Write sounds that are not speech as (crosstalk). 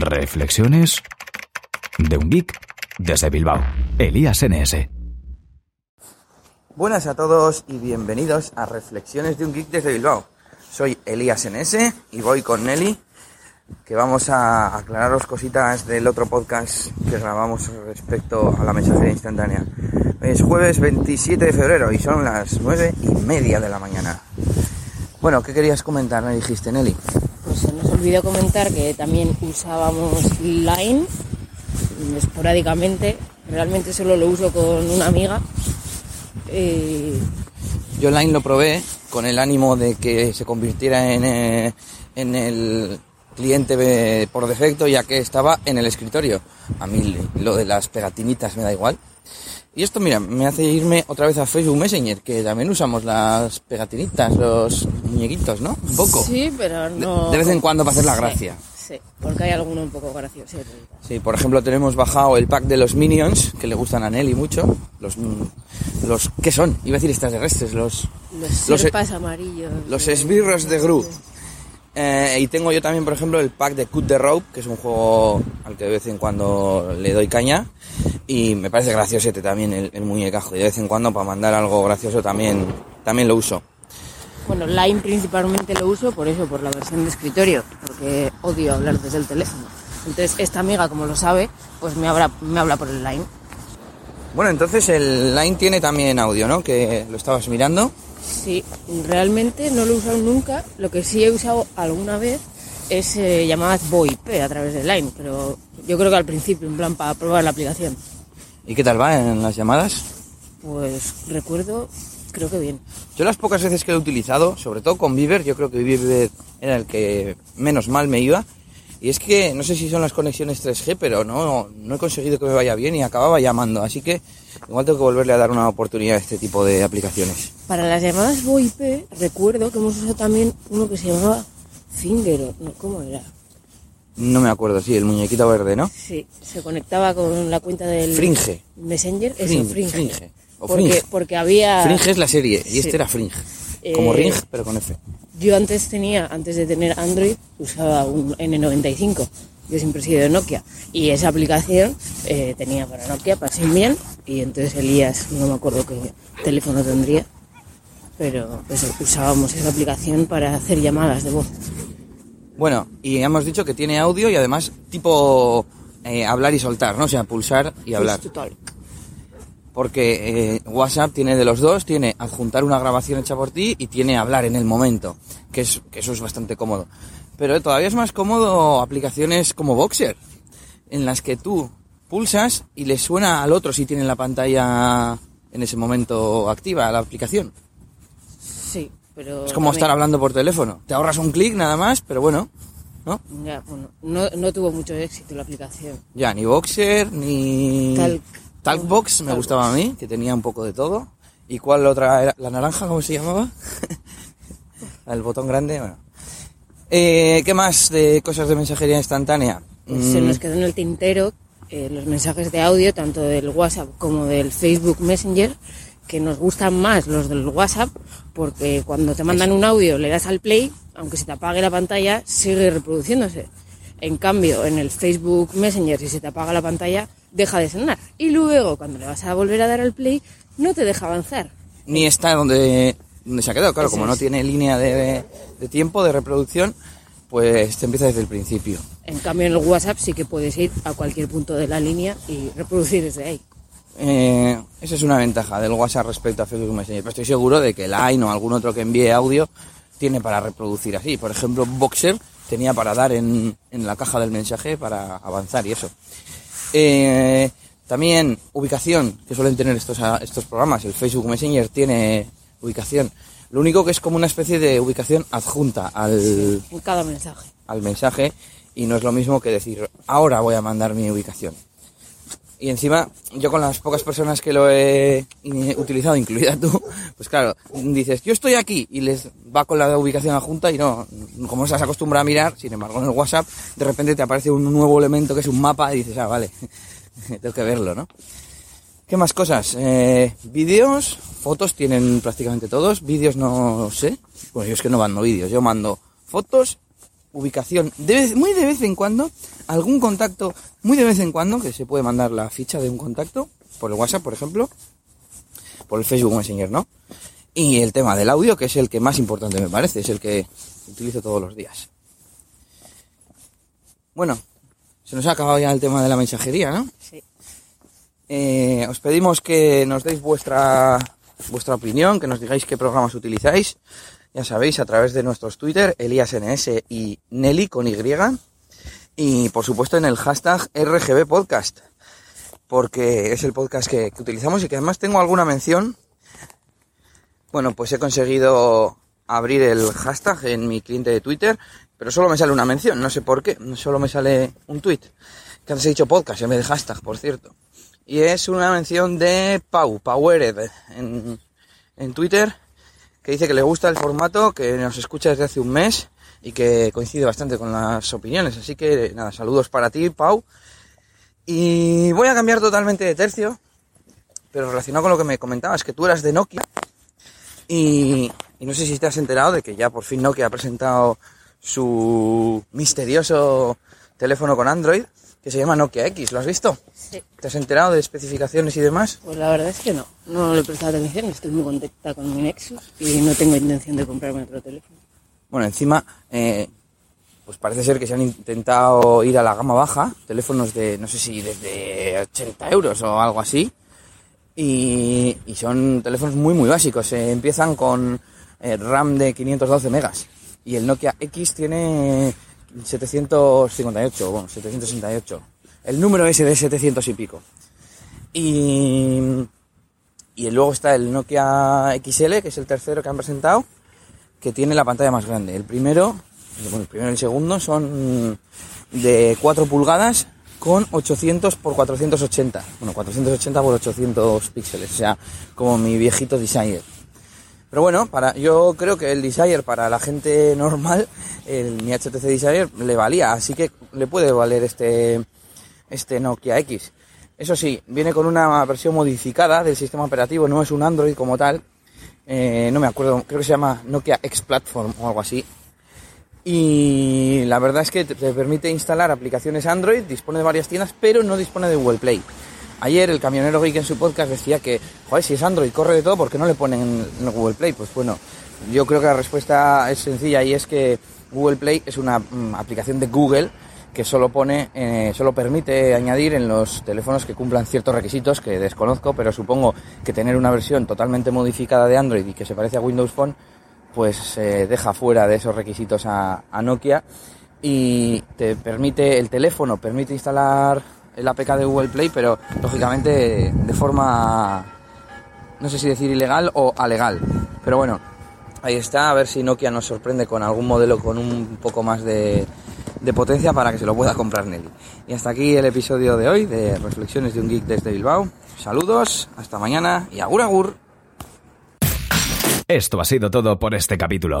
Reflexiones de un geek desde Bilbao. Elías NS. Buenas a todos y bienvenidos a Reflexiones de un geek desde Bilbao. Soy Elías NS y voy con Nelly que vamos a aclararos cositas del otro podcast que grabamos respecto a la mensajería instantánea. Es jueves 27 de febrero y son las 9 y media de la mañana. Bueno, ¿qué querías comentar? Me dijiste, Nelly. Pues se nos olvidó comentar que también usábamos Line esporádicamente. Realmente solo lo uso con una amiga. Eh, Yo Line lo probé con el ánimo de que se convirtiera en, eh, en el cliente por defecto ya que estaba en el escritorio. A mí lo de las pegatinitas me da igual. Y esto, mira, me hace irme otra vez a Facebook Messenger, que también usamos las pegatinitas, los muñequitos, ¿no? Un poco. Sí, pero no... de vez en cuando para hacer la gracia. Sí, porque hay alguno un poco gracioso. Sí, por ejemplo, tenemos bajado el pack de los Minions, que le gustan a Nelly mucho. Los, mm, los ¿qué son? Iba a decir extraterrestres, los, Los Los- serpas amarillos. los esbirros de Gru. Eh, y tengo yo también, por ejemplo, el pack de Cut the Rope, que es un juego al que de vez en cuando le doy caña. Y me parece graciosete también el, el muñecajo. Y de vez en cuando para mandar algo gracioso también, también lo uso. Bueno, Line principalmente lo uso por eso, por la versión de escritorio, porque odio hablar desde el teléfono. Entonces, esta amiga, como lo sabe, pues me habla, me habla por el Line. Bueno, entonces el Line tiene también audio, ¿no? Que lo estabas mirando. Sí, realmente no lo he usado nunca. Lo que sí he usado alguna vez es eh, llamadas VoIP a través de Line, pero yo creo que al principio, en plan para probar la aplicación. ¿Y qué tal va en las llamadas? Pues recuerdo, creo que bien. Yo las pocas veces que lo he utilizado, sobre todo con Viver, yo creo que Viver era el que menos mal me iba. Y es que no sé si son las conexiones 3G, pero no, no he conseguido que me vaya bien y acababa llamando. Así que igual tengo que volverle a dar una oportunidad a este tipo de aplicaciones. Para las llamadas VoIP recuerdo que hemos usado también uno que se llamaba Finger, no, ¿cómo era? No me acuerdo, sí, el muñequito verde, ¿no? Sí, se conectaba con la cuenta del Fringe. Messenger, eso, Fringe, Fringe. Fringe. O porque, Fringe. porque había... Fringe es la serie y Sí. este era Fringe. Como Eh, Ring, pero con F. Yo antes tenía, antes de tener Android, usaba un N95. Yo siempre he sido de Nokia. Y esa aplicación eh, tenía para Nokia, para Symbian. Y entonces Elías, no me acuerdo qué teléfono tendría. Pero usábamos esa aplicación para hacer llamadas de voz. Bueno, y hemos dicho que tiene audio y además tipo eh, hablar y soltar, ¿no? O sea, pulsar y hablar. Push to talk. Porque eh, WhatsApp tiene de los dos, tiene adjuntar una grabación hecha por ti y tiene hablar en el momento, que, es, que eso es bastante cómodo. Pero todavía es más cómodo aplicaciones como Boxer, en las que tú pulsas y le suena al otro si tiene la pantalla en ese momento activa la aplicación. Sí, pero... Es como también- estar hablando por teléfono. Te ahorras un clic nada más, pero bueno, ¿no? Ya, bueno, no, no tuvo mucho éxito la aplicación. Ya, ni Boxer, ni... Talk. Talkbox me Talkbox. gustaba a mí, que tenía un poco de todo. ¿Y cuál otra era? ¿La naranja, cómo se llamaba? (laughs) El botón grande, bueno. Eh, ¿Qué más de cosas de mensajería instantánea? Pues se Mm, nos quedó en el tintero eh, los mensajes de audio, tanto del WhatsApp como del Facebook Messenger, que nos gustan más los del WhatsApp, porque cuando te mandan un audio le das al play, aunque se te apague la pantalla, sigue reproduciéndose. En cambio, en el Facebook Messenger, si se te apaga la pantalla, deja de sonar. Y luego, cuando le vas a volver a dar al play, no te deja avanzar. Ni está donde, donde se ha quedado, claro, Eso como no tiene línea de, de tiempo, de reproducción, pues te empieza desde el principio. En cambio, en el WhatsApp sí que puedes ir a cualquier punto de la línea y reproducir desde ahí. Eh, esa es una ventaja del WhatsApp respecto a Facebook Messenger. Pero estoy seguro de que Line o algún otro que envíe audio tiene para reproducir así. Por ejemplo, Boxer tenía para dar en, en la caja del mensaje para avanzar y eso. Eh, también ubicación que suelen tener estos, a- estos programas. El Facebook Messenger tiene ubicación. Lo único que es como una especie de ubicación adjunta al, cada mensaje. al mensaje y no es lo mismo que decir ahora voy a mandar mi ubicación. Y encima, yo con las pocas personas que lo he utilizado, incluida tú, pues claro, dices, yo estoy aquí y les va con la ubicación adjunta y no, como no estás acostumbrado a mirar, sin embargo en el WhatsApp, de repente te aparece un nuevo elemento que es un mapa y dices, ah, vale, (laughs) tengo que verlo, ¿no? ¿Qué más cosas? Eh, vídeos, fotos tienen prácticamente todos, vídeos no sé, bueno, yo es que no mando vídeos, yo mando fotos ubicación, de vez- muy de vez en cuando, algún contacto, muy de vez en cuando, que se puede mandar la ficha de un contacto, por el WhatsApp, por ejemplo, por el Facebook Messenger, ¿no? Y el tema del audio, que es el que más importante me parece, es el que utilizo todos los días. Bueno, se nos ha acabado ya el tema de la mensajería, ¿no? Sí. Eh, os pedimos que nos deis vuestra, vuestra opinión, que nos digáis qué programas utilizáis. Ya sabéis, a través de nuestros Twitter, ElíasNS y Nelly con Y. Y por supuesto en el hashtag RGB Podcast, porque es el podcast que, que utilizamos y que además tengo alguna mención. Bueno, pues he conseguido abrir el hashtag en mi cliente de Twitter, pero solo me sale una mención, no sé por qué, solo me sale un tweet. Que antes he dicho podcast en vez de hashtag, por cierto. Y es una mención de Pau, Powered, en, en Twitter, que dice que le gusta el formato, que nos escucha desde hace un mes y que coincide bastante con las opiniones. Así que nada, saludos para ti, Pau. Y voy a cambiar totalmente de tercio, pero relacionado con lo que me comentabas, que tú eras de Nokia. Y, y no sé si te has enterado de que ya por fin Nokia ha presentado su misterioso teléfono con Android, que se llama Nokia X. ¿Lo has visto? Sí. ¿Te has enterado de especificaciones y demás? Pues la verdad es que no. No le he prestado atención. Estoy muy contenta con mi Nexus y no tengo intención de comprarme otro teléfono. Bueno, encima, eh, pues parece ser que se han intentado ir a la gama baja, teléfonos de, no sé si desde 80 euros o algo así, y, y son teléfonos muy, muy básicos. eh, empiezan con eh, RAM de 512 megas, y el Nokia X tiene 758, bueno, 768. El número ese de 700 y pico. Y, y luego está el Nokia XL, que es el tercero que han presentado, que tiene la pantalla más grande. El primero, bueno, el primero y el segundo son de 4 pulgadas con 800 por 480. Bueno, 480 por 800 píxeles, o sea, como mi viejito Desire. Pero bueno, para, yo creo que el Desire para la gente (laughs) normal, el mi HTC Desire le valía, así que le puede valer este, este Nokia X. Eso sí, viene con una versión modificada del sistema operativo, no es un Android como tal, eh, no me acuerdo, creo que se llama Nokia X Platform o algo así. Y la verdad es que te, te permite instalar aplicaciones Android, dispone de varias tiendas, pero no dispone de Google Play. Ayer el camionero Geek en su podcast decía que, joder, si es Android, corre de todo, ¿por qué no le ponen en, Google Play? Pues bueno, yo creo que la respuesta es sencilla y es que Google Play es una mm, aplicación de Google que solo pone, eh, solo permite añadir en los teléfonos que cumplan ciertos requisitos que desconozco, pero supongo que tener una versión totalmente modificada de Android y que se parece a Windows Phone, pues eh, deja fuera de esos requisitos a, a Nokia y te permite, el teléfono permite instalar el APK de Google Play, pero lógicamente de forma, no sé si decir ilegal o alegal. Pero bueno, ahí está, a ver si Nokia nos sorprende con algún modelo con un poco más de, potencia para que se lo pueda comprar Nelly. Y hasta aquí el episodio de hoy de Reflexiones de un Geek desde Bilbao. Saludos, hasta mañana y agur agur. Esto ha sido todo por este capítulo.